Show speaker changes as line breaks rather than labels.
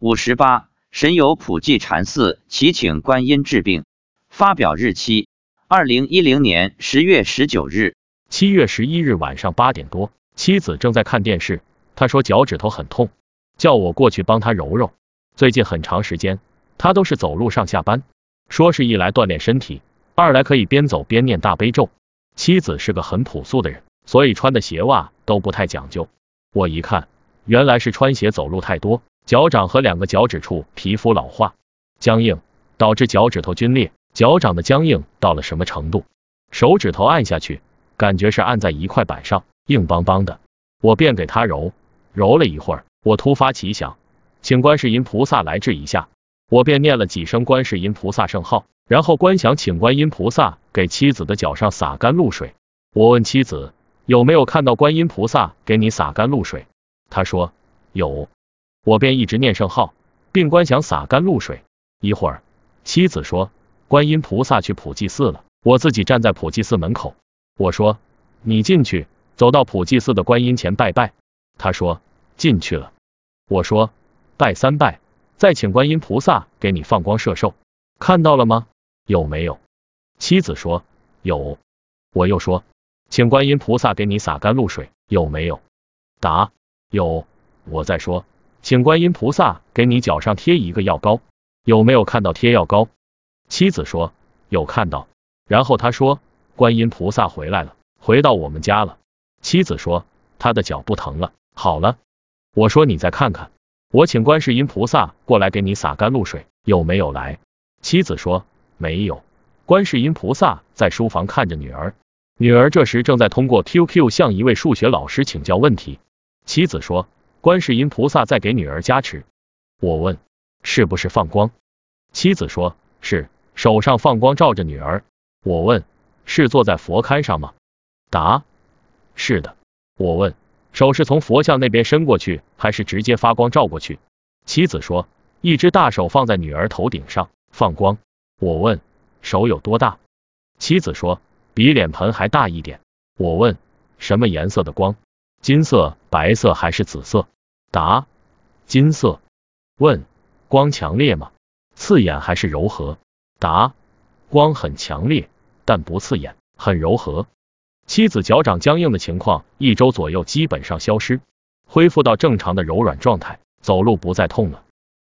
五十八，神游普济禅寺祈请观音治病。发表日期：二零一零年十月十九日。
七月十一日晚上八点多，妻子正在看电视，她说脚趾头很痛，叫我过去帮她揉揉。最近很长时间，她都是走路上下班，说是一来锻炼身体，二来可以边走边念大悲咒。妻子是个很朴素的人，所以穿的鞋袜都不太讲究。我一看，原来是穿鞋走路太多，脚掌和两个脚趾处皮肤老化、僵硬，导致脚趾头皲裂。脚掌的僵硬到了什么程度？手指头按下去，感觉是按在一块板上，硬邦邦的。我便给他揉，揉了一会儿，我突发奇想，请观世音菩萨来治一下。我便念了几声观世音菩萨圣号。然后观想，请观音菩萨给妻子的脚上洒干露水。我问妻子有没有看到观音菩萨给你洒干露水？她说有。我便一直念圣号，并观想洒干露水。一会儿，妻子说观音菩萨去普济寺了，我自己站在普济寺门口。我说你进去，走到普济寺的观音前拜拜。他说进去了。我说拜三拜，再请观音菩萨给你放光摄受，看到了吗？有没有？妻子说有。我又说，请观音菩萨给你洒干露水，有没有？答有。我再说，请观音菩萨给你脚上贴一个药膏，有没有看到贴药膏？妻子说有看到。然后他说，观音菩萨回来了，回到我们家了。妻子说他的脚不疼了，好了。我说你再看看，我请观世音菩萨过来给你洒甘露水，有没有来？妻子说。没有，观世音菩萨在书房看着女儿，女儿这时正在通过 QQ 向一位数学老师请教问题。妻子说，观世音菩萨在给女儿加持。我问，是不是放光？妻子说，是，手上放光照着女儿。我问，是坐在佛龛上吗？答，是的。我问，手是从佛像那边伸过去，还是直接发光照过去？妻子说，一只大手放在女儿头顶上，放光。我问手有多大？妻子说比脸盆还大一点。我问什么颜色的光？金色、白色还是紫色？答金色。问光强烈吗？刺眼还是柔和？答光很强烈，但不刺眼，很柔和。妻子脚掌僵硬的情况一周左右基本上消失，恢复到正常的柔软状态，走路不再痛了。